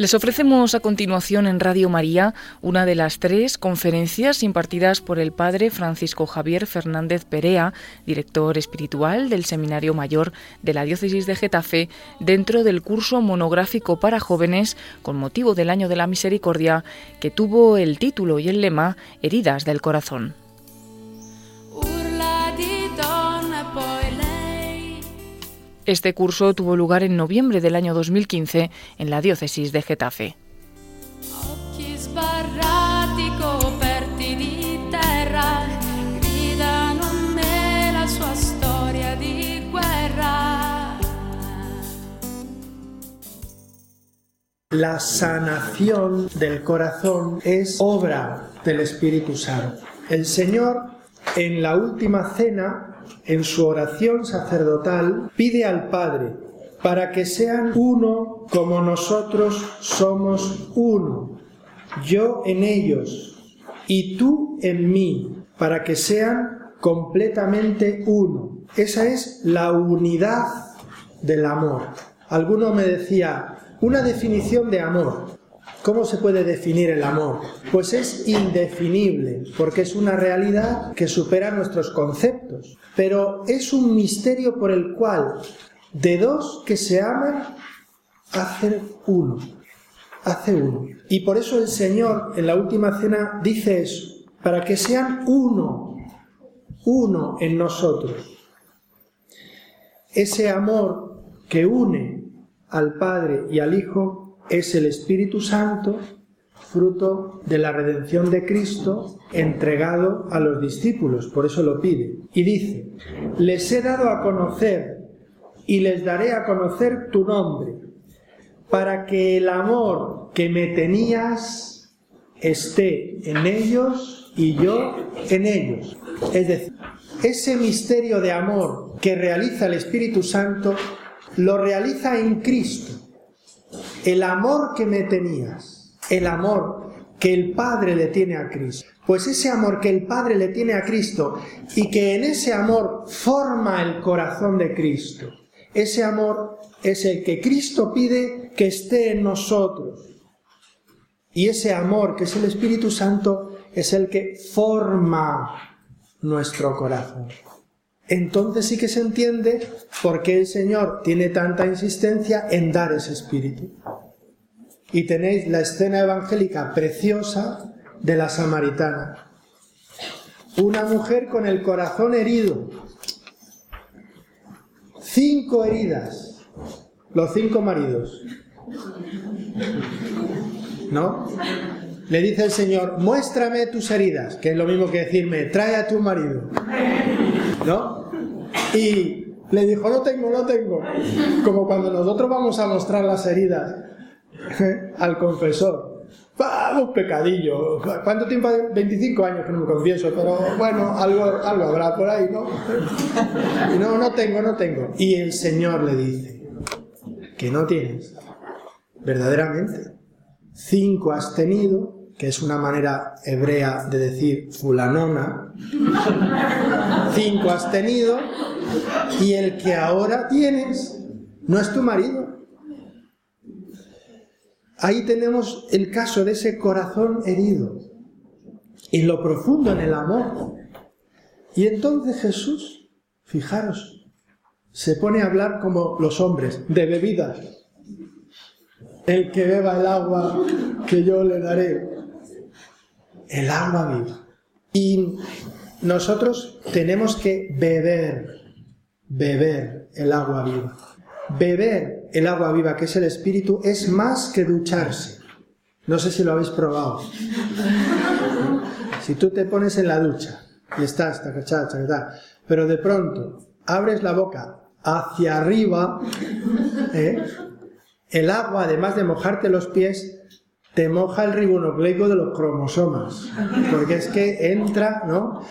Les ofrecemos a continuación en Radio María una de las tres conferencias impartidas por el padre Francisco Javier Fernández Perea, director espiritual del Seminario Mayor de la Diócesis de Getafe, dentro del curso monográfico para jóvenes con motivo del Año de la Misericordia, que tuvo el título y el lema Heridas del Corazón. Este curso tuvo lugar en noviembre del año 2015 en la diócesis de Getafe. La sanación del corazón es obra del Espíritu Santo. El Señor en la última cena en su oración sacerdotal, pide al Padre para que sean uno como nosotros somos uno, yo en ellos y tú en mí, para que sean completamente uno. Esa es la unidad del amor. Alguno me decía, una definición de amor. ¿Cómo se puede definir el amor? Pues es indefinible, porque es una realidad que supera nuestros conceptos, pero es un misterio por el cual de dos que se aman, hacen uno, hace uno. Y por eso el Señor en la última cena dice eso, para que sean uno, uno en nosotros. Ese amor que une al Padre y al Hijo es el Espíritu Santo, fruto de la redención de Cristo, entregado a los discípulos, por eso lo pide. Y dice, les he dado a conocer y les daré a conocer tu nombre, para que el amor que me tenías esté en ellos y yo en ellos. Es decir, ese misterio de amor que realiza el Espíritu Santo lo realiza en Cristo el amor que me tenías, el amor que el Padre le tiene a Cristo. Pues ese amor que el Padre le tiene a Cristo y que en ese amor forma el corazón de Cristo, ese amor es el que Cristo pide que esté en nosotros. Y ese amor que es el Espíritu Santo es el que forma nuestro corazón. Entonces sí que se entiende por qué el Señor tiene tanta insistencia en dar ese espíritu. Y tenéis la escena evangélica preciosa de la samaritana. Una mujer con el corazón herido. Cinco heridas. Los cinco maridos. ¿No? Le dice el Señor, muéstrame tus heridas, que es lo mismo que decirme, trae a tu marido. ¿No? Y le dijo, no tengo, no tengo. Como cuando nosotros vamos a mostrar las heridas al confesor. ¡Ah, un pecadillo. ¿Cuánto tiempo? 25 años que no me confieso, pero bueno, algo, algo habrá por ahí, ¿no? No, no tengo, no tengo. Y el Señor le dice, que no tienes. Verdaderamente. Cinco has tenido que es una manera hebrea de decir fulanona, cinco has tenido y el que ahora tienes no es tu marido. Ahí tenemos el caso de ese corazón herido, en lo profundo, en el amor. Y entonces Jesús, fijaros, se pone a hablar como los hombres, de bebidas. El que beba el agua que yo le daré, el agua viva. Y nosotros tenemos que beber, beber el agua viva. Beber el agua viva, que es el espíritu, es más que ducharse. No sé si lo habéis probado. Si tú te pones en la ducha y estás, pero de pronto abres la boca hacia arriba, ¿eh? el agua, además de mojarte los pies, te moja el ribonucleico de los cromosomas, porque es que entra, ¿no?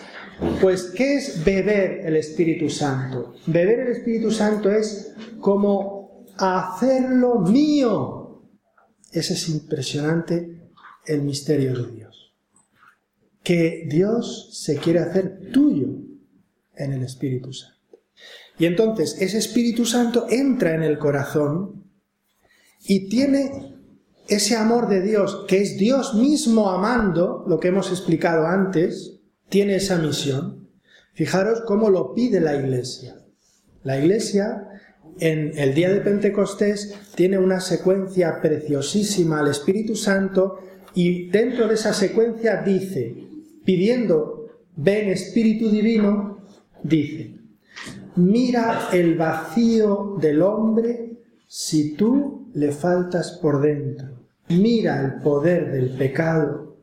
Pues, ¿qué es beber el Espíritu Santo? Beber el Espíritu Santo es como hacerlo mío. Ese es impresionante el misterio de Dios. Que Dios se quiere hacer tuyo en el Espíritu Santo. Y entonces ese Espíritu Santo entra en el corazón y tiene ese amor de Dios, que es Dios mismo amando, lo que hemos explicado antes, tiene esa misión. Fijaros cómo lo pide la Iglesia. La Iglesia en el día de Pentecostés tiene una secuencia preciosísima al Espíritu Santo y dentro de esa secuencia dice, pidiendo, ven Espíritu Divino, dice, mira el vacío del hombre si tú le faltas por dentro. Mira el poder del pecado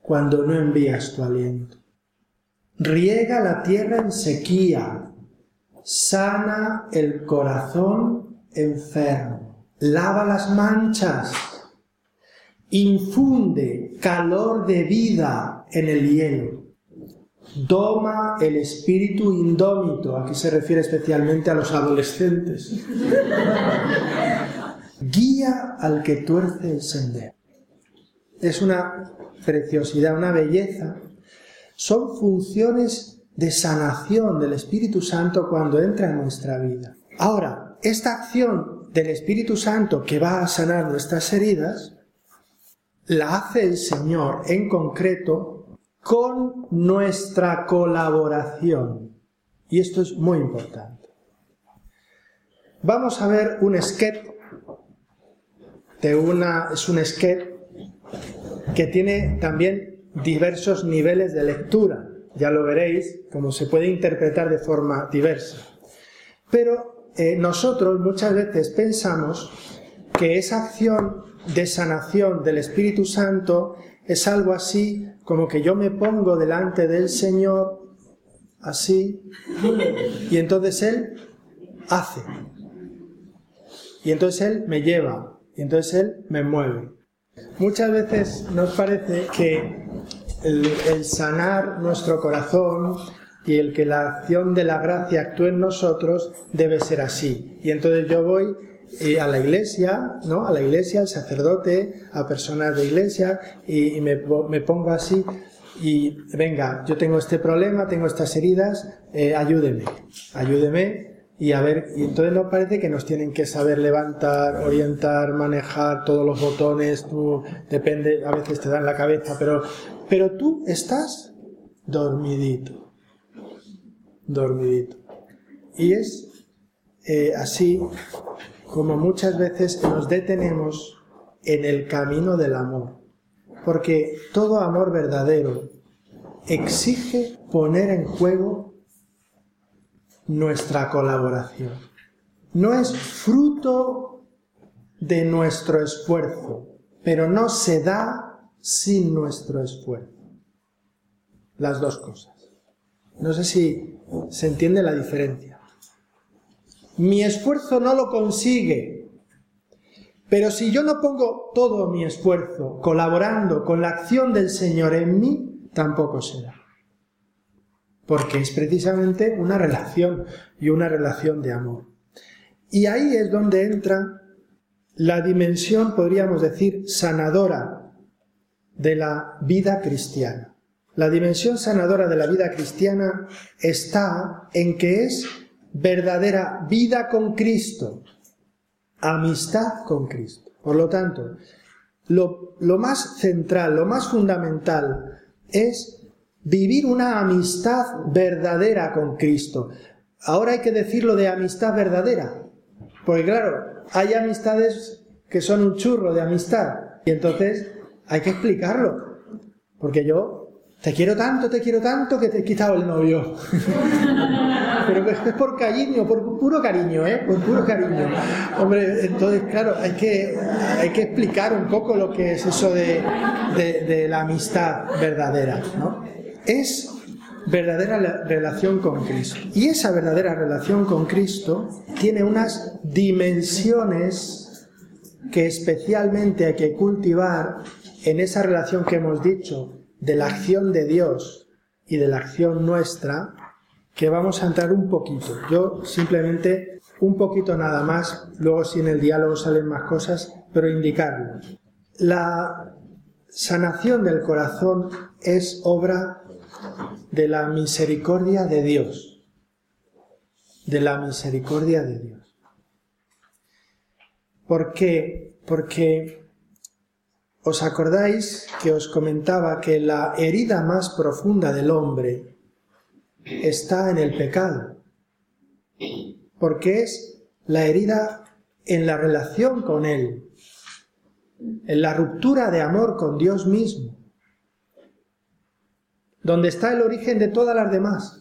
cuando no envías tu aliento. Riega la tierra en sequía, sana el corazón enfermo, lava las manchas, infunde calor de vida en el hielo, doma el espíritu indómito, aquí se refiere especialmente a los adolescentes, guía al que tuerce el sendero. Es una preciosidad, una belleza. Son funciones de sanación del Espíritu Santo cuando entra en nuestra vida. Ahora, esta acción del Espíritu Santo que va a sanar nuestras heridas, la hace el Señor en concreto con nuestra colaboración. Y esto es muy importante. Vamos a ver un sketch es un sketch que tiene también diversos niveles de lectura ya lo veréis, como se puede interpretar de forma diversa. Pero eh, nosotros muchas veces pensamos que esa acción de sanación del Espíritu Santo es algo así como que yo me pongo delante del Señor así y entonces Él hace. Y entonces Él me lleva y entonces Él me mueve. Muchas veces nos parece que el, sanar nuestro corazón y el que la acción de la gracia actúe en nosotros debe ser así. Y entonces yo voy eh, a la iglesia, ¿no? A la iglesia, al sacerdote, a personas de iglesia y, me, pongo así y venga, yo tengo este problema, tengo estas heridas, eh, ayúdeme, ayúdeme y a ver, y entonces nos parece que nos tienen que saber levantar, orientar, manejar todos los botones, tú, depende, a veces te dan la cabeza, pero, pero tú estás dormidito, dormidito. Y es eh, así como muchas veces nos detenemos en el camino del amor, porque todo amor verdadero exige poner en juego nuestra colaboración. No es fruto de nuestro esfuerzo, pero no se da sin nuestro esfuerzo. Las dos cosas. No sé si se entiende la diferencia. Mi esfuerzo no lo consigue, pero si yo no pongo todo mi esfuerzo colaborando con la acción del Señor en mí, tampoco será porque es precisamente una relación y una relación de amor. Y ahí es donde entra la dimensión, podríamos decir, sanadora de la vida cristiana. La dimensión sanadora de la vida cristiana está en que es verdadera vida con Cristo, amistad con Cristo. Por lo tanto, lo, lo más central, lo más fundamental es vivir una amistad verdadera con Cristo. Ahora hay que decirlo de amistad verdadera, porque claro, hay amistades que son un churro de amistad, y entonces hay que explicarlo, porque yo te quiero tanto, te quiero tanto que te he quitado el novio. Pero es por cariño, por puro cariño, ¿eh? Por puro cariño. Hombre, entonces, claro, hay que, hay que explicar un poco lo que es eso de, de la amistad verdadera, ¿no? Es verdadera relación con Cristo. Y esa verdadera relación con Cristo tiene unas dimensiones que especialmente hay que cultivar en esa relación que hemos dicho de la acción de Dios y de la acción nuestra, que vamos a entrar un poquito. Yo simplemente un poquito nada más, luego si en el diálogo salen más cosas, pero indicarlo. La sanación del corazón es obra de la misericordia de Dios. De la misericordia de Dios. ¿Por qué? Porque ¿Os acordáis que os comentaba que la herida más profunda del hombre está en el pecado? Porque es la herida en la relación con Él, en la ruptura de amor con Dios mismo, donde está el origen de todas las demás,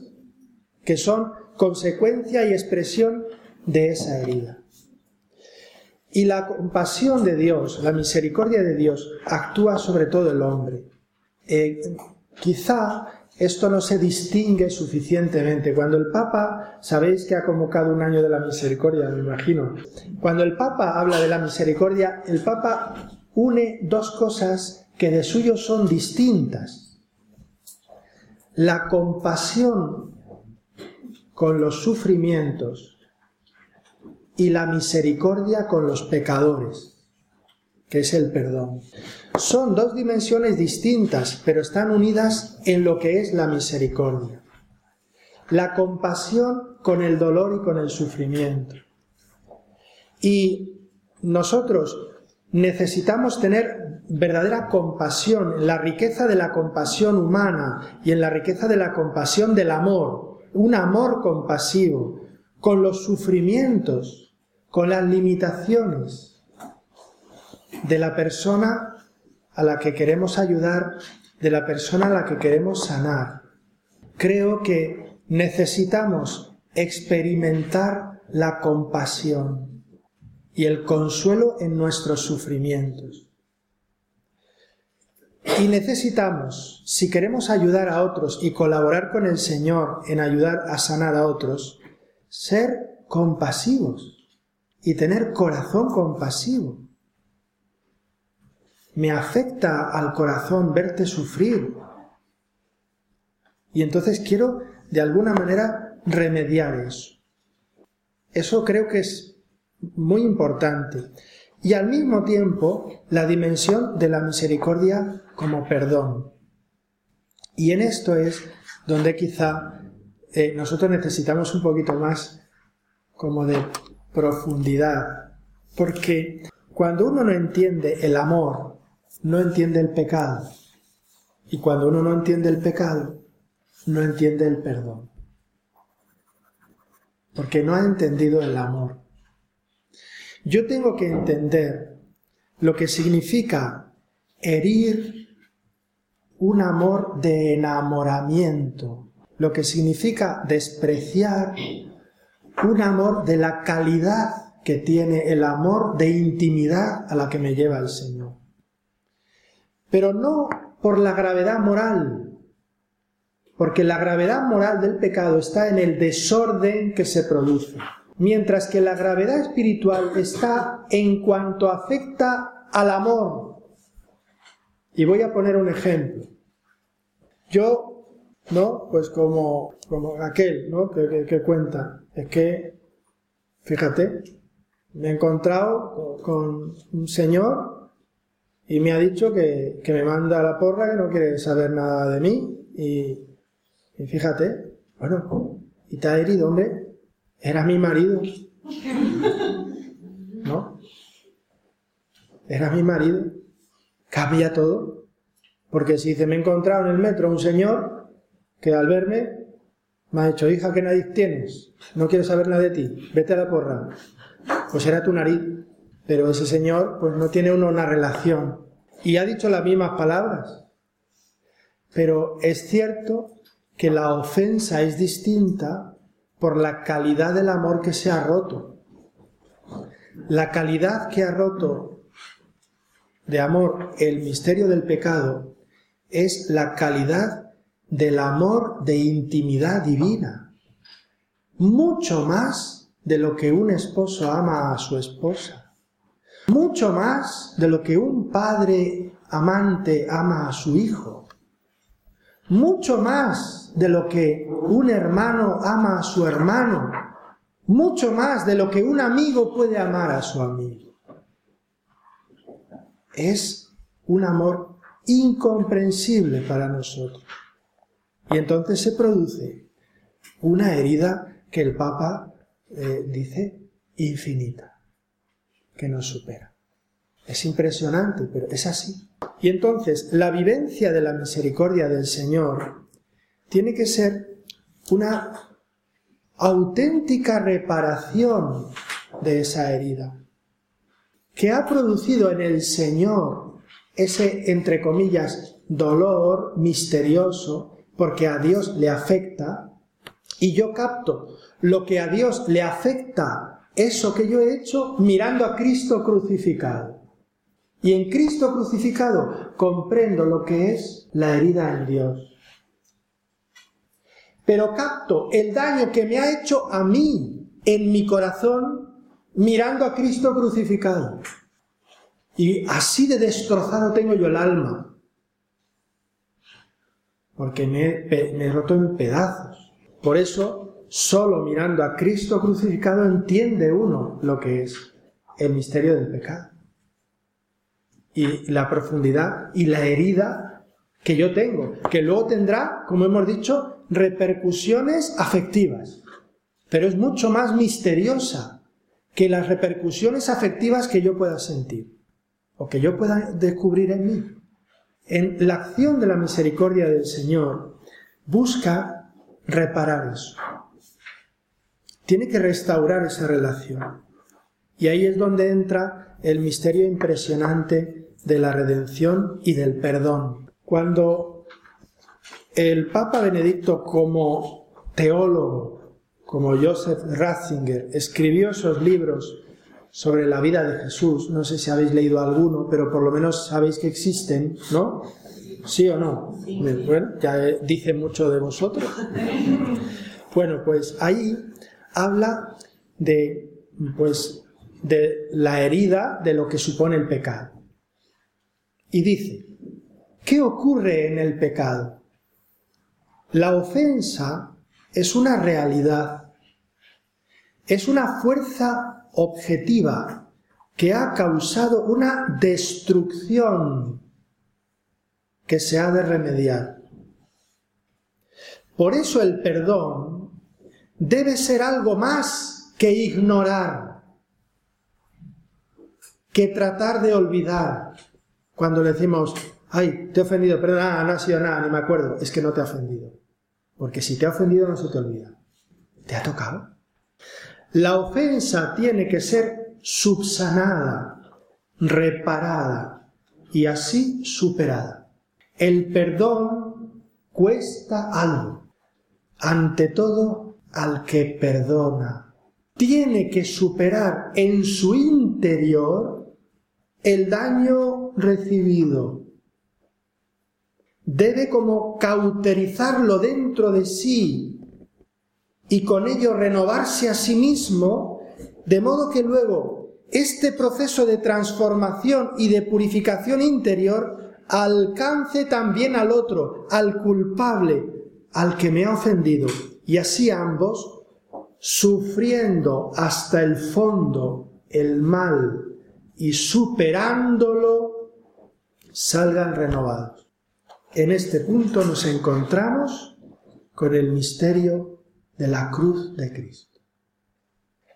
que son consecuencia y expresión de esa herida. Y la compasión de Dios, la misericordia de Dios, actúa sobre todo el hombre. Eh, quizá esto no se distingue suficientemente. Cuando el Papa, sabéis que ha convocado un año de la misericordia, me imagino. Cuando el Papa habla de la misericordia, el Papa une dos cosas que de suyo son distintas. La compasión con los sufrimientos y la misericordia con los pecadores, que es el perdón. Son dos dimensiones distintas, pero están unidas en lo que es la misericordia. La compasión con el dolor y con el sufrimiento. Y nosotros necesitamos tener verdadera compasión, en la riqueza de la compasión humana y en la riqueza de la compasión del amor, un amor compasivo, con los sufrimientos, con las limitaciones de la persona a la que queremos ayudar, de la persona a la que queremos sanar. Creo que necesitamos experimentar la compasión y el consuelo en nuestros sufrimientos. Y necesitamos, si queremos ayudar a otros y colaborar con el Señor en ayudar a sanar a otros, ser compasivos y tener corazón compasivo. Me afecta al corazón verte sufrir. Y entonces quiero de alguna manera remediar eso. Eso creo que es muy importante. Y al mismo tiempo la dimensión de la misericordia como perdón. Y en esto es donde quizá eh, nosotros necesitamos un poquito más como de profundidad. Porque cuando uno no entiende el amor, no entiende el pecado. Y cuando uno no entiende el pecado, no entiende el perdón. Porque no ha entendido el amor. Yo tengo que entender lo que significa herir un amor de enamoramiento, lo que significa despreciar un amor de la calidad que tiene el amor de intimidad a la que me lleva el Señor. Pero no por la gravedad moral, porque la gravedad moral del pecado está en el desorden que se produce, mientras que la gravedad espiritual está en cuanto afecta al amor. Y voy a poner un ejemplo. Yo, ¿no? Pues como, como aquel, ¿no? Que, que cuenta, es que, fíjate, me he encontrado con un señor y me ha dicho que, me manda la porra, que no quiere saber nada de mí. Y, y fíjate, bueno, y te ha herido, hombre, era mi marido. ¿No? Era mi marido. Cambia todo. Porque si dice, me he encontrado en el metro un señor que al verme me ha dicho, hija, ¿qué nariz tienes? No quiero saber nada de ti, vete a la porra. Pues era tu nariz. Pero ese señor, pues no tiene una relación. Y ha dicho las mismas palabras. Pero es cierto que la ofensa es distinta por la calidad del amor que se ha roto. La calidad que ha roto de amor el misterio del pecado es la calidad del amor de intimidad divina, mucho más de lo que un esposo ama a su esposa, mucho más de lo que un padre amante ama a su hijo, mucho más de lo que un hermano ama a su hermano, mucho más de lo que un amigo puede amar a su amigo. Es un amor incomprensible para nosotros. Y entonces se produce una herida que el Papa eh, dice infinita, que nos supera. Es impresionante, pero es así. Y entonces, la vivencia de la misericordia del Señor tiene que ser una auténtica reparación de esa herida, que ha producido en el Señor ese, entre comillas, dolor misterioso, porque a Dios le afecta, y yo capto lo que a Dios le afecta, eso que yo he hecho, mirando a Cristo crucificado. Y en Cristo crucificado comprendo lo que es la herida en Dios. Pero capto el daño que me ha hecho a mí en mi corazón mirando a Cristo crucificado. Y así de destrozado tengo yo el alma. Porque me, he roto en pedazos. Por eso, solo mirando a Cristo crucificado entiende uno lo que es el misterio del pecado y la profundidad y la herida que yo tengo, que luego tendrá, como hemos dicho, repercusiones afectivas, pero es mucho más misteriosa que las repercusiones afectivas que yo pueda sentir o que yo pueda descubrir en mí. En la acción de la misericordia del Señor busca reparar eso. Tiene que restaurar esa relación. Y ahí es donde entra el misterio impresionante de la redención y del perdón. Cuando el Papa Benedicto como teólogo, como Joseph Ratzinger, escribió esos libros sobre la vida de Jesús, no sé si habéis leído alguno, pero por lo menos sabéis que existen, ¿no? ¿Sí o no? Bueno, ya dice mucho de vosotros. Bueno, pues ahí habla de, pues, de la herida de lo que supone el pecado. Y dice, ¿qué ocurre en el pecado? La ofensa es una realidad, es una fuerza objetiva que ha causado una destrucción que se ha de remediar. Por eso el perdón debe ser algo más que ignorar, que tratar de olvidar, cuando le decimos, ay, te he ofendido, pero nada, no ha sido nada, ni me acuerdo, es que no te ha ofendido. Porque si te ha ofendido no se te olvida. ¿Te ha tocado? La ofensa tiene que ser subsanada, reparada y así superada. El perdón cuesta algo. Ante todo, al que perdona. Tiene que superar en su interior el daño recibido. Debe como cauterizarlo dentro de sí y con ello renovarse a sí mismo, de modo que luego este proceso de transformación y de purificación interior alcance también al otro, al culpable, al que me ha ofendido, y así ambos, sufriendo hasta el fondo el mal y superándolo salgan renovados. En este punto nos encontramos con el misterio de la cruz de Cristo.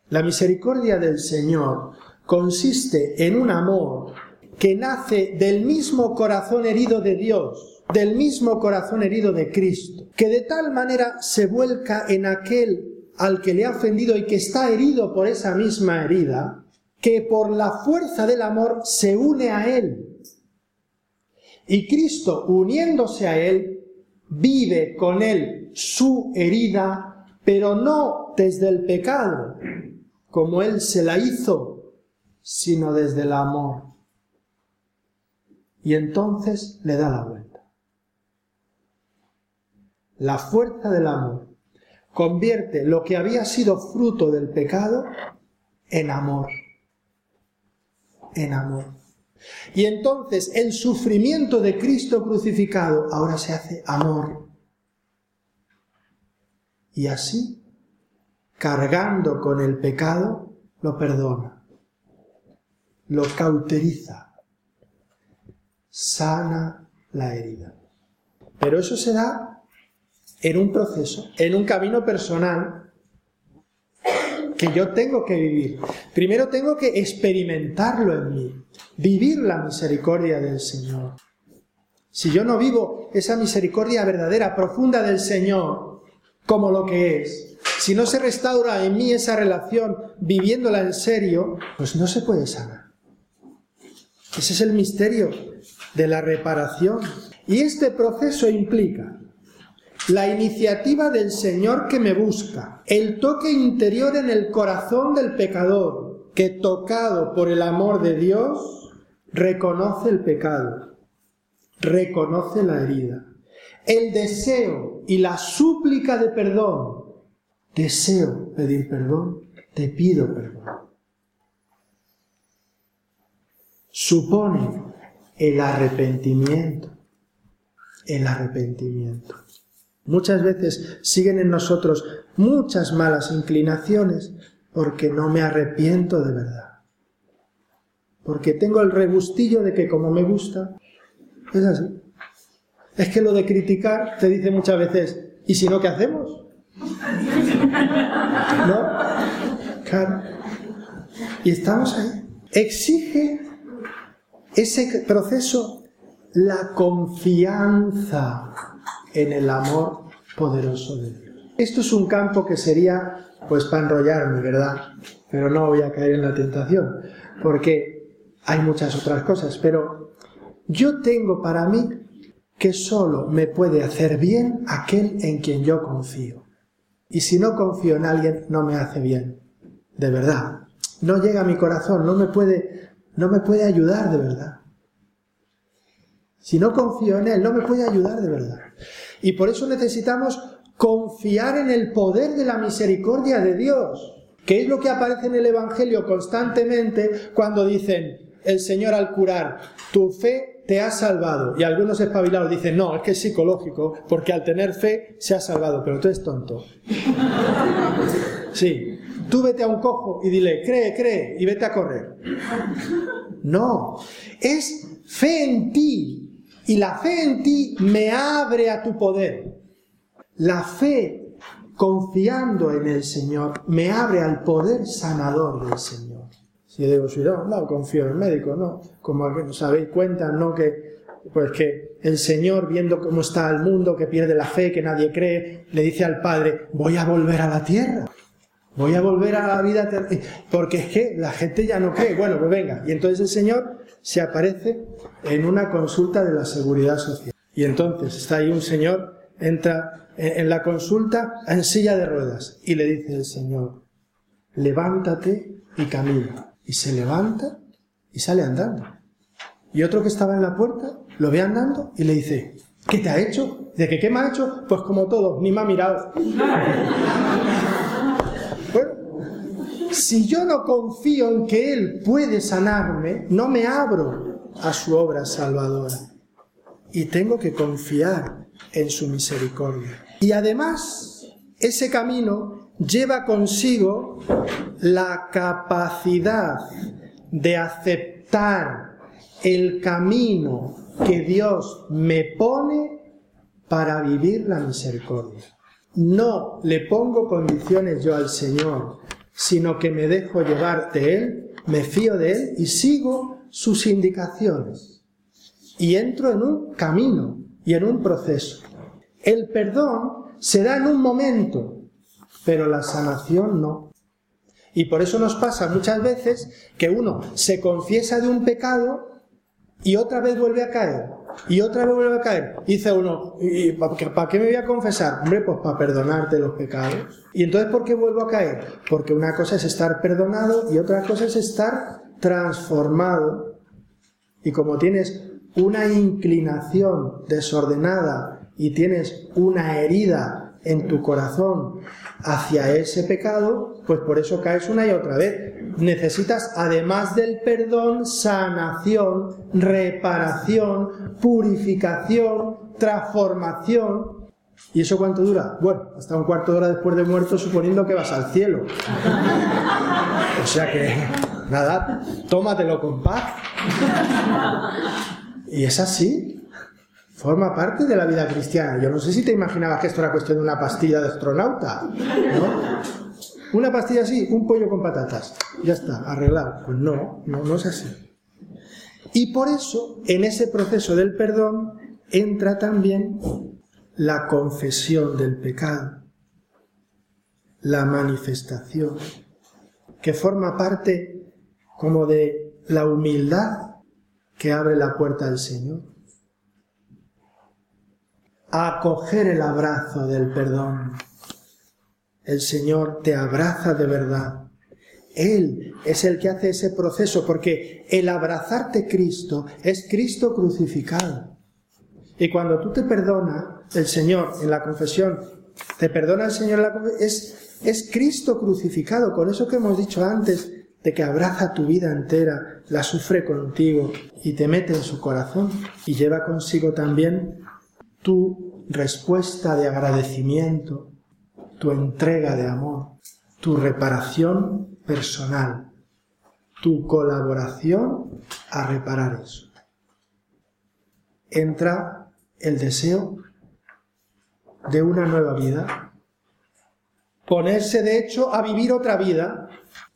La misericordia del Señor consiste en un amor que nace del mismo corazón herido de Dios, del mismo corazón herido de Cristo, que de tal manera se vuelca en aquel al que le ha ofendido y que está herido por esa misma herida, que por la fuerza del amor se une a Él. Y Cristo, uniéndose a Él, vive con Él su herida, pero no desde el pecado, como Él se la hizo, sino desde el amor. Y entonces le da la vuelta. La fuerza del amor convierte lo que había sido fruto del pecado en amor en amor. Y entonces el sufrimiento de Cristo crucificado ahora se hace amor. Y así, cargando con el pecado, lo perdona, lo cauteriza, sana la herida. Pero eso se da en un proceso, en un camino personal que yo tengo que vivir. Primero tengo que experimentarlo en mí. vivir la misericordia del Señor. Si yo no vivo esa misericordia verdadera, profunda del Señor, como lo que es, si no se restaura en mí esa relación viviéndola en serio, pues no se puede sanar. Ese es el misterio de la reparación. Y este proceso implica la iniciativa del Señor que me busca, el toque interior en el corazón del pecador, que tocado por el amor de Dios, reconoce el pecado, reconoce la herida, el deseo y la súplica de perdón. Deseo pedir perdón, te pido perdón. Supone el arrepentimiento, el arrepentimiento. Muchas veces siguen en nosotros muchas malas inclinaciones porque no me arrepiento de verdad. Porque tengo el rebustillo de que como me gusta, es así. Es que lo de criticar te dice muchas veces, ¿y si no, qué hacemos? ¿No? Claro. Y estamos ahí. Exige ese proceso la confianza en el amor poderoso de Dios. Esto es un campo que sería pues para enrollarme, ¿verdad? Pero no voy a caer en la tentación, porque hay muchas otras cosas, pero yo tengo para mí que solo me puede hacer bien aquel en quien yo confío. Y si no confío en alguien, no me hace bien, de verdad. No llega a mi corazón, no me puede, no me puede ayudar de verdad. Si no confío en él, no me puede ayudar de verdad. Y por eso necesitamos confiar en el poder de la misericordia de Dios, que es lo que aparece en el Evangelio constantemente cuando dicen el Señor al curar, tu fe te ha salvado. Y algunos espabilados dicen, no, es que es psicológico, porque al tener fe se ha salvado, pero tú eres tonto. Sí, tú vete a un cojo y dile, cree, cree, y vete a correr. No, es fe en ti, y la fe en ti me abre a tu poder. La fe, confiando en el Señor, me abre al poder sanador del Señor. Si yo digo, si no, no confío en el médico, no. Como os habéis cuenta, ¿no? Que, pues que el Señor, viendo cómo está el mundo, que pierde la fe, que nadie cree, le dice al Padre, voy a volver a la tierra. Voy a volver a la vida, porque es que la gente ya no cree. Bueno, pues venga. Y entonces el Señor se aparece en una consulta de la seguridad social. Y entonces está ahí un señor, entra en la consulta en silla de ruedas y le dice el Señor, levántate y camina. Y se levanta y sale andando. Y otro que estaba en la puerta lo ve andando y le dice, ¿qué te ha hecho? ¿De que qué me ha hecho? Pues como todo, ni me ha mirado. Si yo no confío en que Él puede sanarme, no me abro a su obra salvadora. Y tengo que confiar en su misericordia. Y además, ese camino lleva consigo la capacidad de aceptar el camino que Dios me pone para vivir la misericordia. No le pongo condiciones yo al Señor sino que me dejo llevar de Él, me fío de Él y sigo sus indicaciones. Y entro en un camino y en un proceso. El perdón se da en un momento, pero la sanación no. Y por eso nos pasa muchas veces que uno se confiesa de un pecado y otra vez vuelve a caer. Y otra vez vuelve a caer. dice uno, ¿y para qué me voy a confesar? Hombre, pues para perdonarte los pecados. ¿Y entonces por qué vuelvo a caer? Porque una cosa es estar perdonado y otra cosa es estar transformado. Y como tienes una inclinación desordenada y tienes una herida en tu corazón hacia ese pecado, pues por eso caes una y otra vez. Necesitas, además del perdón, sanación, reparación, purificación, transformación. ¿Y eso cuánto dura? Bueno, hasta un cuarto de hora después de muerto, suponiendo que vas al cielo. O sea que, nada, tómatelo con paz. Y es así. Forma parte de la vida cristiana. Yo no sé si te imaginabas que esto era cuestión de una pastilla de astronauta, ¿no? Una pastilla así, un pollo con patatas. Ya está, arreglado. Pues no, no, no es así. Y por eso, en ese proceso del perdón, entra también la confesión del pecado, la manifestación, que forma parte como de la humildad que abre la puerta del Señor. Acoger el abrazo del perdón. El Señor te abraza de verdad. Él es el que hace ese proceso, porque el abrazarte Cristo es Cristo crucificado. Y cuando tú te perdonas, el Señor en la confesión, te perdona el Señor en la confesión, es, es Cristo crucificado, con eso que hemos dicho antes, de que abraza tu vida entera, la sufre contigo y te mete en su corazón y lleva consigo también tu respuesta de agradecimiento, tu entrega de amor, tu reparación personal, tu colaboración a reparar eso. Entra el deseo de una nueva vida. Ponerse, de hecho, a vivir otra vida.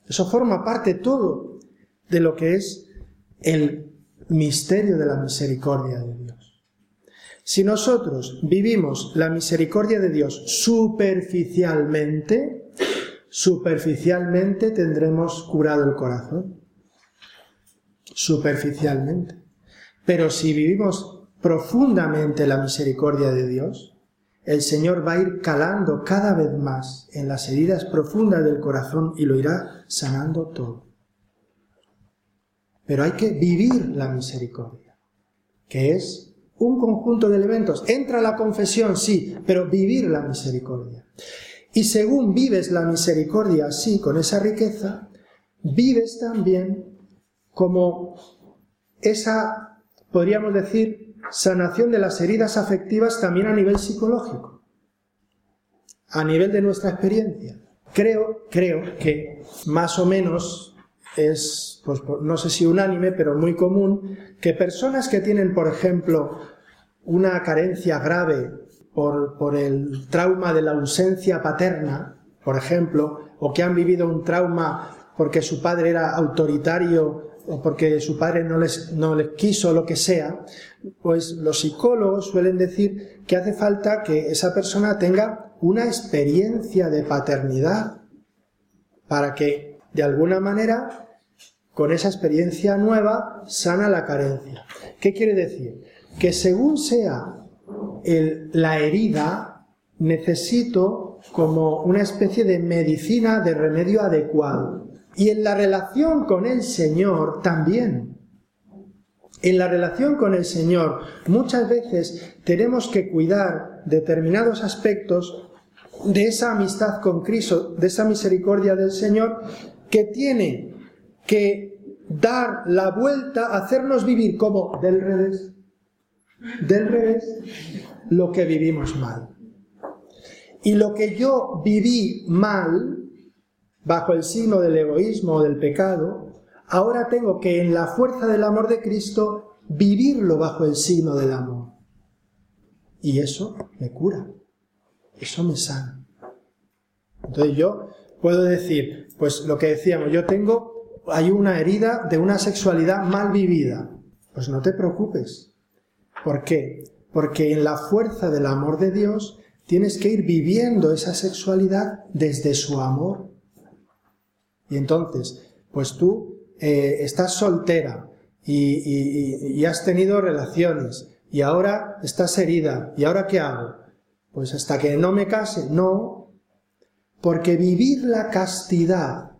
Eso forma parte todo de lo que es el misterio de la misericordia de Dios. Si nosotros vivimos la misericordia de Dios superficialmente, superficialmente tendremos curado el corazón. Superficialmente. Pero si vivimos profundamente la misericordia de Dios, el Señor va a ir calando cada vez más en las heridas profundas del corazón y lo irá sanando todo. Pero hay que vivir la misericordia, que es un conjunto de elementos. Entra la confesión, sí, pero vivir la misericordia. Y según vives la misericordia así, con esa riqueza, vives también como esa, podríamos decir, sanación de las heridas afectivas también a nivel psicológico, a nivel de nuestra experiencia. Creo, creo que más o menos es, pues, no sé si unánime, pero muy común, que personas que tienen, por ejemplo, una carencia grave por, por el trauma de la ausencia paterna, por ejemplo, o que han vivido un trauma porque su padre era autoritario o porque su padre no les, no les quiso lo que sea, pues los psicólogos suelen decir que hace falta que esa persona tenga una experiencia de paternidad para que de alguna manera con esa experiencia nueva sana la carencia. ¿Qué quiere decir? Que según sea la herida, necesito como una especie de medicina de remedio adecuado. Y en la relación con el Señor también. En la relación con el Señor muchas veces tenemos que cuidar determinados aspectos de esa amistad con Cristo, de esa misericordia del Señor, que tiene que dar la vuelta, hacernos vivir como del revés, del revés, lo que vivimos mal. Y lo que yo viví mal, bajo el signo del egoísmo o del pecado, ahora tengo que en la fuerza del amor de Cristo vivirlo bajo el signo del amor. Y eso me cura, eso me sana. Entonces yo puedo decir, pues lo que decíamos, yo tengo, hay una herida de una sexualidad mal vivida. Pues no te preocupes. ¿Por qué? Porque en la fuerza del amor de Dios tienes que ir viviendo esa sexualidad desde su amor. Y entonces, pues tú eh, estás soltera y, has tenido relaciones y ahora estás herida y ahora qué hago? Pues hasta que no me case, no, porque vivir la castidad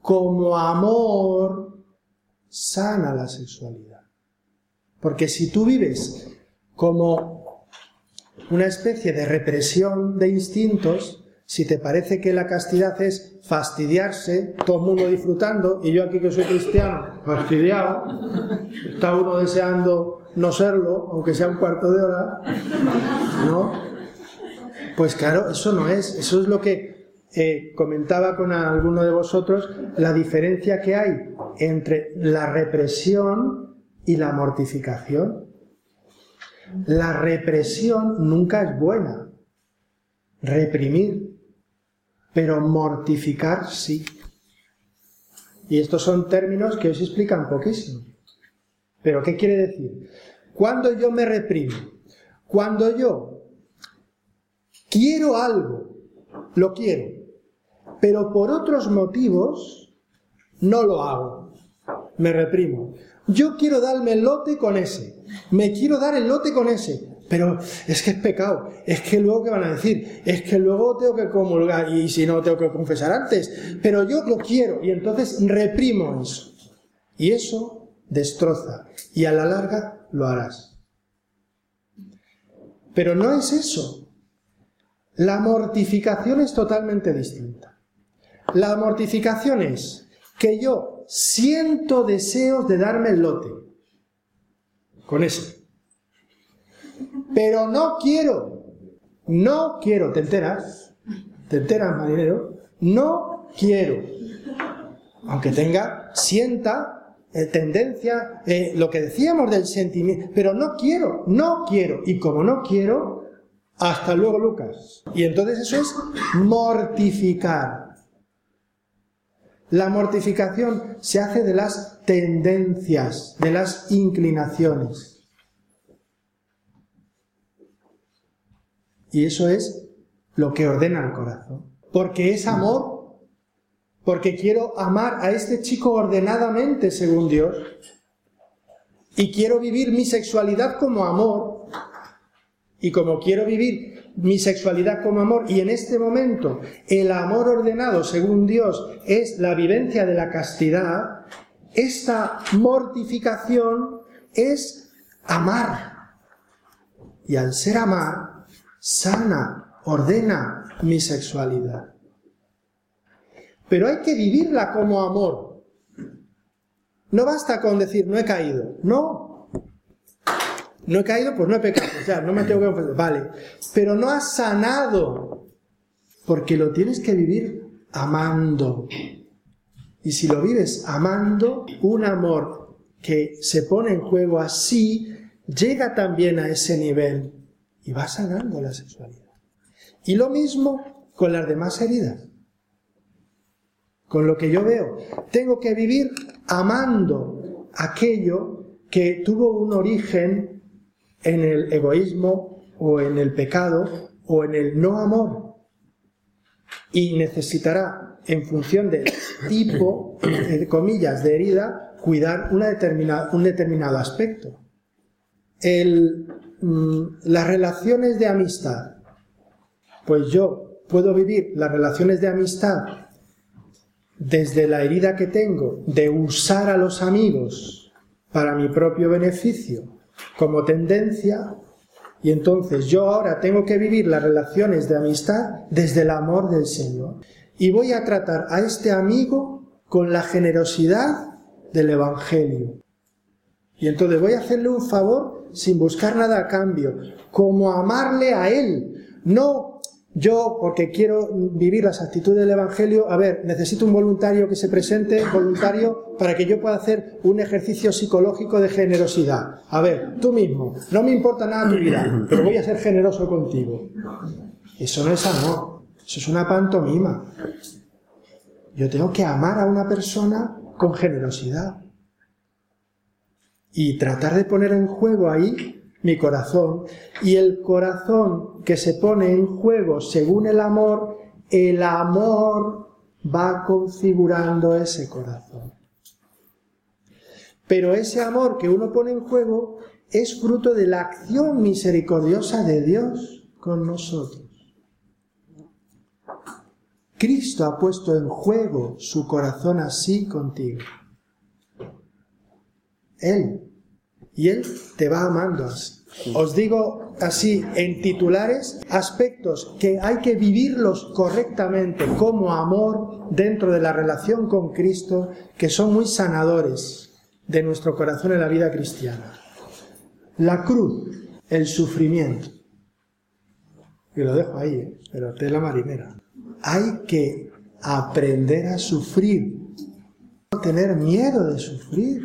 como amor sana la sexualidad. Porque si tú vives como una especie de represión de instintos, si te parece que la castidad es fastidiarse, todo el mundo disfrutando, y yo aquí que soy cristiano, fastidiado, está uno deseando no serlo, aunque sea un cuarto de hora, ¿no? Pues claro, eso no es, eso es lo que eh, comentaba con alguno de vosotros, la diferencia que hay entre la represión y la mortificación. La represión nunca es buena. Reprimir pero mortificar sí. Y estos son términos que os explican poquísimo. ¿Pero qué quiere decir? Cuando yo me reprimo, cuando yo quiero algo, lo quiero, pero por otros motivos no lo hago, me reprimo. Yo quiero darme el lote con ese, me quiero dar el lote con ese, pero es que es pecado, es que luego ¿qué van a decir? Es que luego tengo que comulgar y si no tengo que confesar antes, pero yo lo quiero y entonces reprimo eso. Y eso destroza y a la larga lo harás. Pero no es eso. La mortificación es totalmente distinta. La mortificación es que yo siento deseos de darme el lote con ese pero no quiero, no quiero, ¿te enteras? ¿Te enteras, marinero? No quiero. Aunque tenga, sienta, eh, tendencia, eh, lo que decíamos del sentimiento, pero no quiero, no quiero. Y como no quiero, hasta luego, Lucas. Y entonces eso es mortificar. La mortificación se hace de las tendencias, de las inclinaciones. Y eso es lo que ordena el corazón. Porque es amor. Porque quiero amar a este chico ordenadamente según Dios. Y quiero vivir mi sexualidad como amor. Y como quiero vivir mi sexualidad como amor, y en este momento el amor ordenado según Dios es la vivencia de la castidad, esta mortificación es amar. Y al ser amar, sana, ordena mi sexualidad. Pero hay que vivirla como amor. No basta con decir no he caído. No. No he caído, pues no he pecado. O sea, no me tengo que ofender. Vale. Pero no has sanado. Porque lo tienes que vivir amando. Y si lo vives amando, un amor que se pone en juego así, llega también a ese nivel y va sanando la sexualidad. Y lo mismo con las demás heridas. Con lo que yo veo, tengo que vivir amando aquello que tuvo un origen en el egoísmo o en el pecado o en el no amor. Y necesitará, en función del tipo, de comillas, de herida, cuidar una un determinado aspecto. El Mm, las relaciones de amistad. Pues yo puedo vivir las relaciones de amistad desde la herida que tengo de usar a los amigos para mi propio beneficio como tendencia y entonces yo ahora tengo que vivir las relaciones de amistad desde el amor del Señor. Y voy a tratar a este amigo con la generosidad del Evangelio. Y entonces voy a hacerle un favor sin buscar nada a cambio, como amarle a Él, no yo, porque quiero vivir las actitudes del Evangelio, a ver, necesito un voluntario que se presente, voluntario, para que yo pueda hacer un ejercicio psicológico de generosidad. A ver, tú mismo, no me importa nada tu vida, pero voy a ser generoso contigo. Eso no es amor, eso es una pantomima. Yo tengo que amar a una persona con generosidad y tratar de poner en juego ahí mi corazón. Y el corazón que se pone en juego según el amor, el amor va configurando ese corazón. Pero ese amor que uno pone en juego es fruto de la acción misericordiosa de Dios con nosotros. Cristo ha puesto en juego su corazón así contigo. Él. Y Él te va amando Os digo así, en titulares, aspectos que hay que vivirlos correctamente como amor dentro de la relación con Cristo, que son muy sanadores de nuestro corazón en la vida cristiana. La cruz, el sufrimiento. Y lo dejo ahí, ¿eh? pero la marinera. Hay que aprender a sufrir, no tener miedo de sufrir.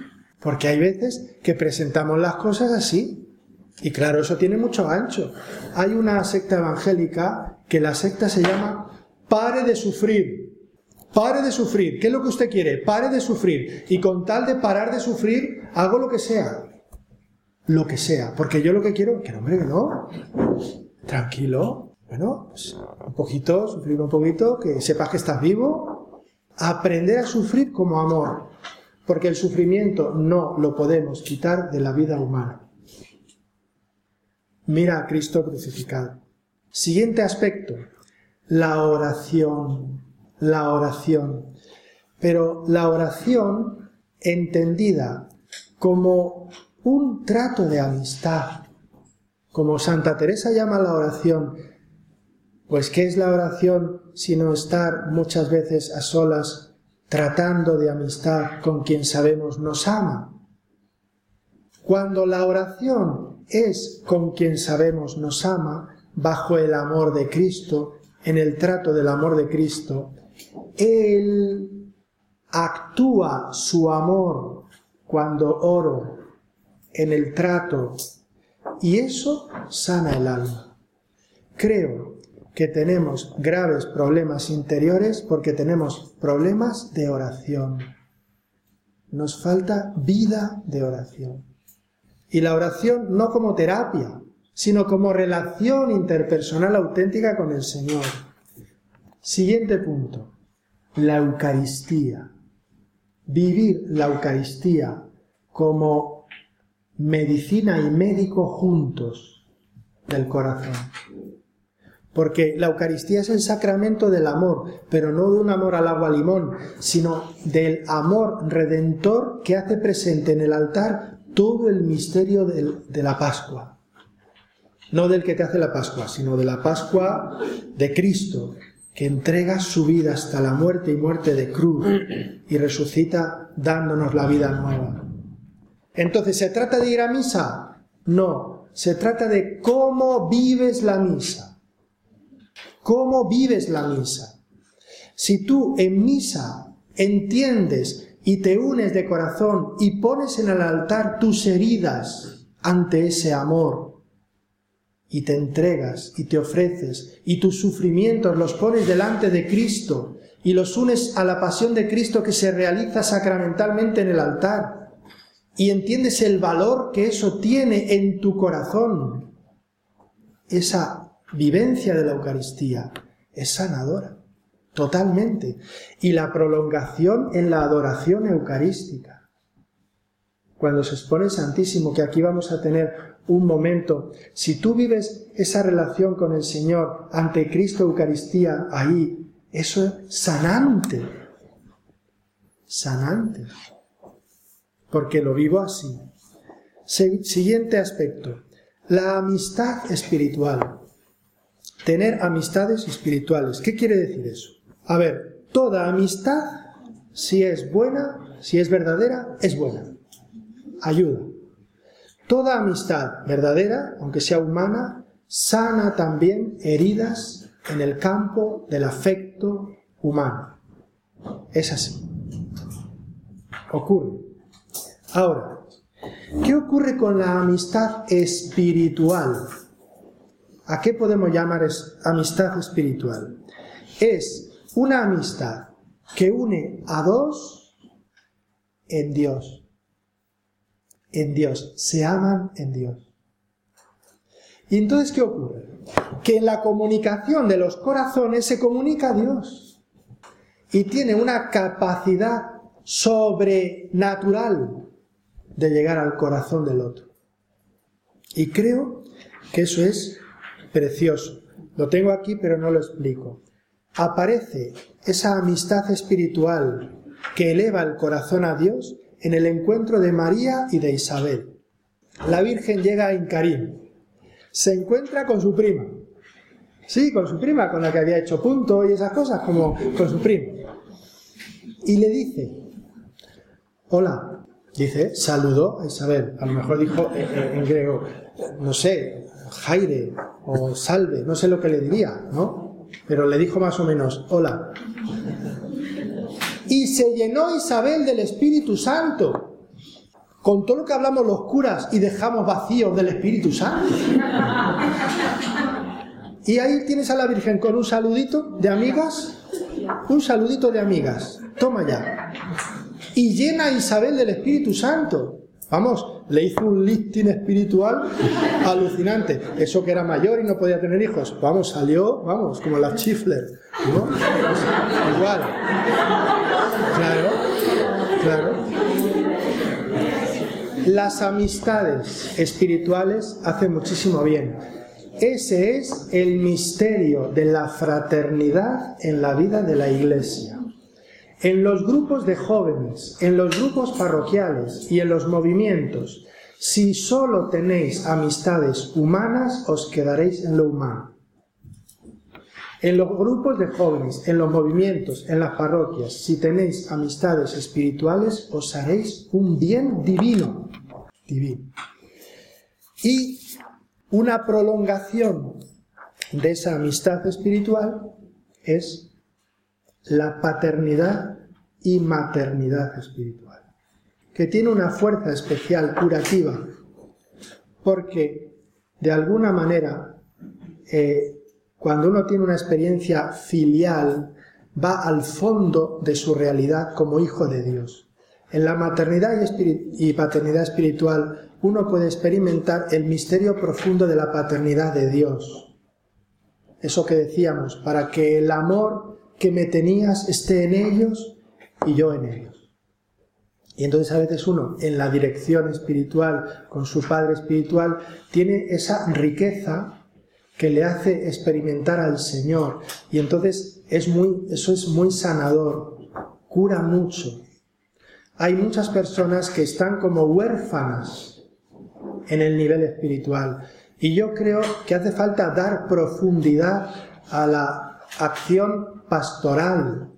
Porque hay veces que presentamos las cosas así. Y claro, eso tiene mucho ancho. Hay una secta evangélica que la secta se llama Pare de sufrir. Pare de sufrir. ¿Qué es lo que usted quiere? Pare de sufrir. Y con tal de parar de sufrir, hago lo que sea. lo que sea, porque yo lo que quiero, que no, hombre, no, tranquilo, bueno, pues, un poquito, sufrir un poquito, que sepas que estás vivo, aprender a sufrir como amor, porque el sufrimiento no lo podemos quitar de la vida humana. Mira a Cristo crucificado. Siguiente aspecto, la oración, la oración. Pero la oración entendida como un trato de amistad, como Santa Teresa llama la oración, pues ¿qué es la oración sino estar muchas veces a solas tratando de amistad con quien sabemos nos ama? Cuando la oración es con quien sabemos nos ama, bajo el amor de Cristo, en el trato del amor de Cristo, Él actúa su amor cuando oro en el trato y eso sana el alma. Creo que tenemos graves problemas interiores porque tenemos problemas de oración. Nos falta vida de oración. Y la oración no como terapia, sino como relación interpersonal auténtica con el Señor. Siguiente punto, la Eucaristía. Vivir la Eucaristía como medicina y médico juntos del corazón. Porque la Eucaristía es el sacramento del amor, pero no de un amor al agua limón, sino del amor redentor que hace presente en el altar todo el misterio de la Pascua. No del que te hace la Pascua, sino de la Pascua de Cristo, que entrega su vida hasta la muerte y muerte de cruz y resucita dándonos la vida nueva. Entonces, ¿se trata de ir a misa? No, se trata de cómo vives la misa. ¿Cómo vives la misa? Si tú en misa entiendes y te unes de corazón y pones en el altar tus heridas ante ese amor, y te entregas y te ofreces y tus sufrimientos los pones delante de Cristo y los unes a la pasión de Cristo que se realiza sacramentalmente en el altar y entiendes el valor que eso tiene en tu corazón, esa vivencia de la Eucaristía es sanadora, totalmente. Y la prolongación en la adoración eucarística. Cuando se expone Santísimo, que aquí vamos a tener un momento, si tú vives esa relación con el Señor ante Cristo Eucaristía ahí, eso es sanante, sanante, porque lo vivo así. Siguiente aspecto, la amistad espiritual. Tener amistades espirituales. ¿Qué quiere decir eso? A ver, toda amistad, si es buena, si es verdadera, es buena. Ayuda. Toda amistad verdadera, aunque sea humana, sana también heridas en el campo del afecto humano. Es así. Ocurre. Ahora, ¿qué ocurre con la amistad espiritual? ¿A qué podemos llamar amistad espiritual? Es una amistad que une a dos en Dios en Dios, se aman en Dios. ¿Y entonces qué ocurre? Que en la comunicación de los corazones se comunica a Dios y tiene una capacidad sobrenatural de llegar al corazón del otro. Y creo que eso es precioso. Lo tengo aquí pero no lo explico. Aparece esa amistad espiritual que eleva el corazón a Dios en el encuentro de María y de Isabel. La Virgen llega a Incarín, se encuentra con su prima, sí, con su prima, con la que había hecho punto y esas cosas, como con su prima, y le dice, hola, dice, saludó a Isabel, a lo mejor dijo en, griego, no sé, Jaire o salve, no sé lo que le diría, ¿no? Pero le dijo más o menos, hola. Y se llenó Isabel del Espíritu Santo. Con todo lo que hablamos los curas y dejamos vacíos del Espíritu Santo. Y ahí tienes a la Virgen con un saludito de amigas. Un saludito de amigas. Toma ya. Y llena a Isabel del Espíritu Santo. Vamos, le hizo un lifting espiritual alucinante. Eso que era mayor y no podía tener hijos. Vamos, salió, vamos, como la Chifler. ¿no? Igual. Claro, claro. Las amistades espirituales hacen muchísimo bien. Ese es el misterio de la fraternidad en la vida de la iglesia. En los grupos de jóvenes, en los grupos parroquiales y en los movimientos, si solo tenéis amistades humanas, os quedaréis en lo humano. En los grupos de jóvenes, en los movimientos, en las parroquias, si tenéis amistades espirituales, os haréis un bien divino. Divino. Y una prolongación de esa amistad espiritual es la paternidad y maternidad espiritual, que tiene una fuerza especial curativa, porque de alguna manera, eh, cuando uno tiene una experiencia filial, va al fondo de su realidad como hijo de Dios. En la maternidad y, y paternidad espiritual uno puede experimentar el misterio profundo de la paternidad de Dios. Eso que decíamos, para que el amor que me tenías esté en ellos y yo en ellos. Y entonces a veces uno, en la dirección espiritual, con su Padre espiritual, tiene esa riqueza que le hace experimentar al Señor. Y entonces es muy, eso es muy sanador, cura mucho. Hay muchas personas que están como huérfanas en el nivel espiritual. Y yo creo que hace falta dar profundidad a la acción pastoral.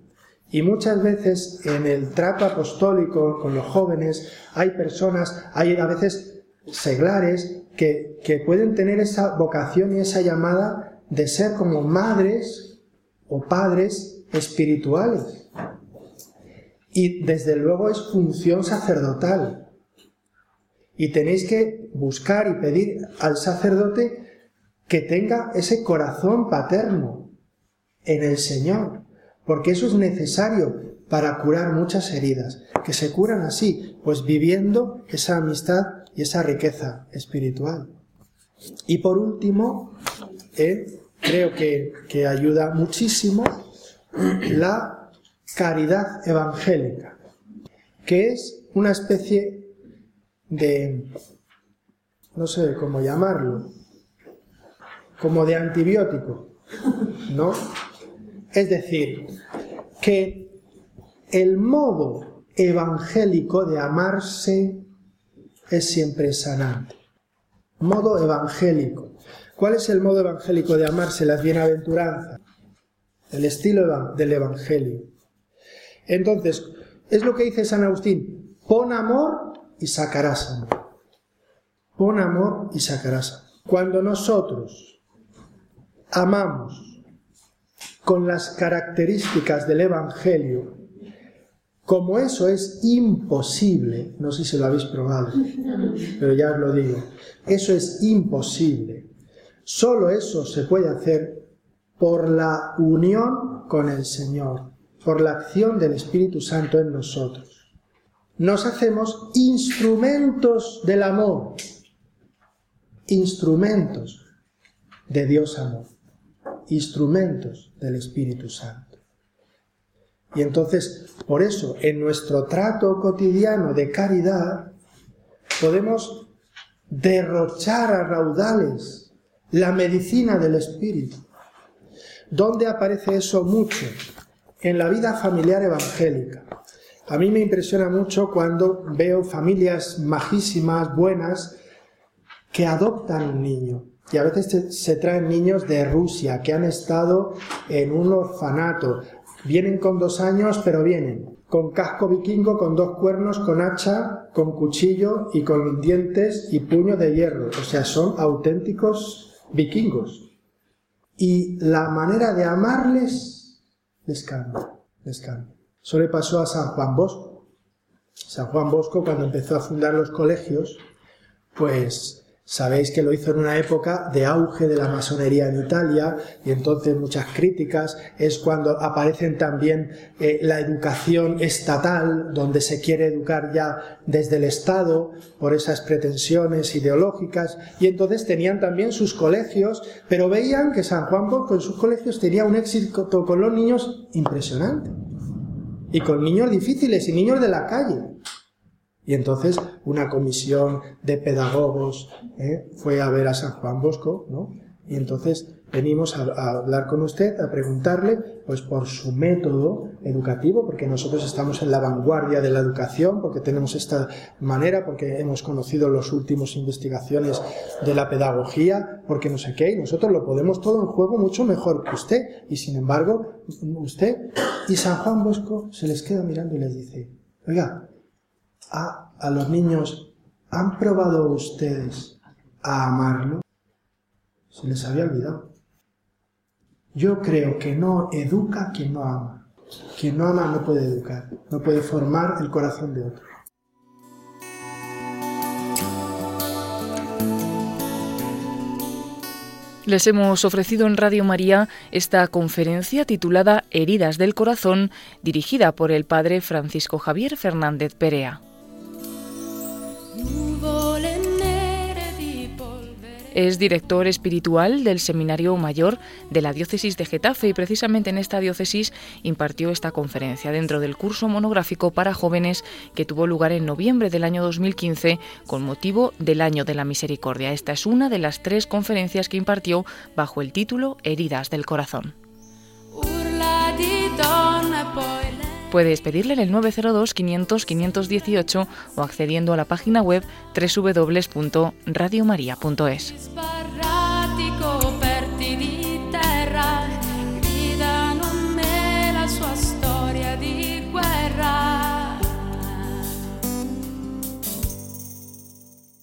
Y muchas veces en el trato apostólico con los jóvenes hay personas, hay a veces seglares que, que pueden tener esa vocación y esa llamada de ser como madres o padres espirituales. Y desde luego es función sacerdotal. Y tenéis que buscar y pedir al sacerdote que tenga ese corazón paterno, en el Señor, porque eso es necesario para curar muchas heridas, que se curan así, pues viviendo esa amistad y esa riqueza espiritual. Y por último, eh, creo que, que ayuda muchísimo la caridad evangélica, que es una especie de, no sé cómo llamarlo, como de antibiótico, ¿no? Es decir, que el modo evangélico de amarse es siempre sanante. Modo evangélico. ¿Cuál es el modo evangélico de amarse? Las bienaventuranzas. El estilo del evangelio. Entonces, es lo que dice San Agustín. Pon amor y sacarás amor. Pon amor y sacarás amor. Cuando nosotros amamos con las características del Evangelio, como eso es imposible, no sé si lo habéis probado, pero ya os lo digo, eso es imposible. Solo eso se puede hacer por la unión con el Señor, por la acción del Espíritu Santo en nosotros. Nos hacemos instrumentos del amor, instrumentos de Dios amor instrumentos del Espíritu Santo. Y entonces, por eso, en nuestro trato cotidiano de caridad, podemos derrochar a raudales la medicina del Espíritu. ¿Dónde aparece eso mucho? En la vida familiar evangélica. A mí me impresiona mucho cuando veo familias majísimas, buenas, que adoptan un niño y a veces se, traen niños de Rusia que han estado en un orfanato. Vienen con dos años, pero vienen con casco vikingo, con dos cuernos, con hacha, con cuchillo y con dientes y puño de hierro. O sea, son auténticos vikingos. Y la manera de amarles les cambia, les cambia. Eso le pasó a San Juan Bosco. San Juan Bosco, cuando empezó a fundar los colegios, pues Sabéis que lo hizo en una época de auge de la masonería en Italia y entonces muchas críticas. Es cuando aparecen también eh, la educación estatal, donde se quiere educar ya desde el Estado por esas pretensiones ideológicas. Y entonces tenían también sus colegios, pero veían que San Juan Bosco en sus colegios tenía un éxito con los niños impresionante. Y con niños difíciles y niños de la calle. Y entonces una comisión de pedagogos ¿eh? fue a ver a San Juan Bosco, ¿no? Y entonces venimos a, hablar con usted, a preguntarle, pues por su método educativo, porque nosotros estamos en la vanguardia de la educación, porque tenemos esta manera, porque hemos conocido las últimas investigaciones de la pedagogía, porque no sé qué, y nosotros lo podemos todo en juego mucho mejor que usted, y sin embargo, usted y San Juan Bosco se les queda mirando y les dice, oiga, a, los niños, ¿han probado ustedes a amarlo? Se les había olvidado. Yo creo que no educa quien no ama. Quien no ama no puede educar, no puede formar el corazón de otro. Les hemos ofrecido en Radio María esta conferencia titulada Heridas del Corazón, dirigida por el padre Francisco Javier Fernández Perea. Es director espiritual del Seminario Mayor de la Diócesis de Getafe y precisamente en esta diócesis impartió esta conferencia dentro del curso monográfico para jóvenes que tuvo lugar en noviembre del año 2015 con motivo del Año de la Misericordia. Esta es una de las tres conferencias que impartió bajo el título Heridas del Corazón. Puedes pedirle en el 902 500 518 o accediendo a la página web www.radiomaria.es.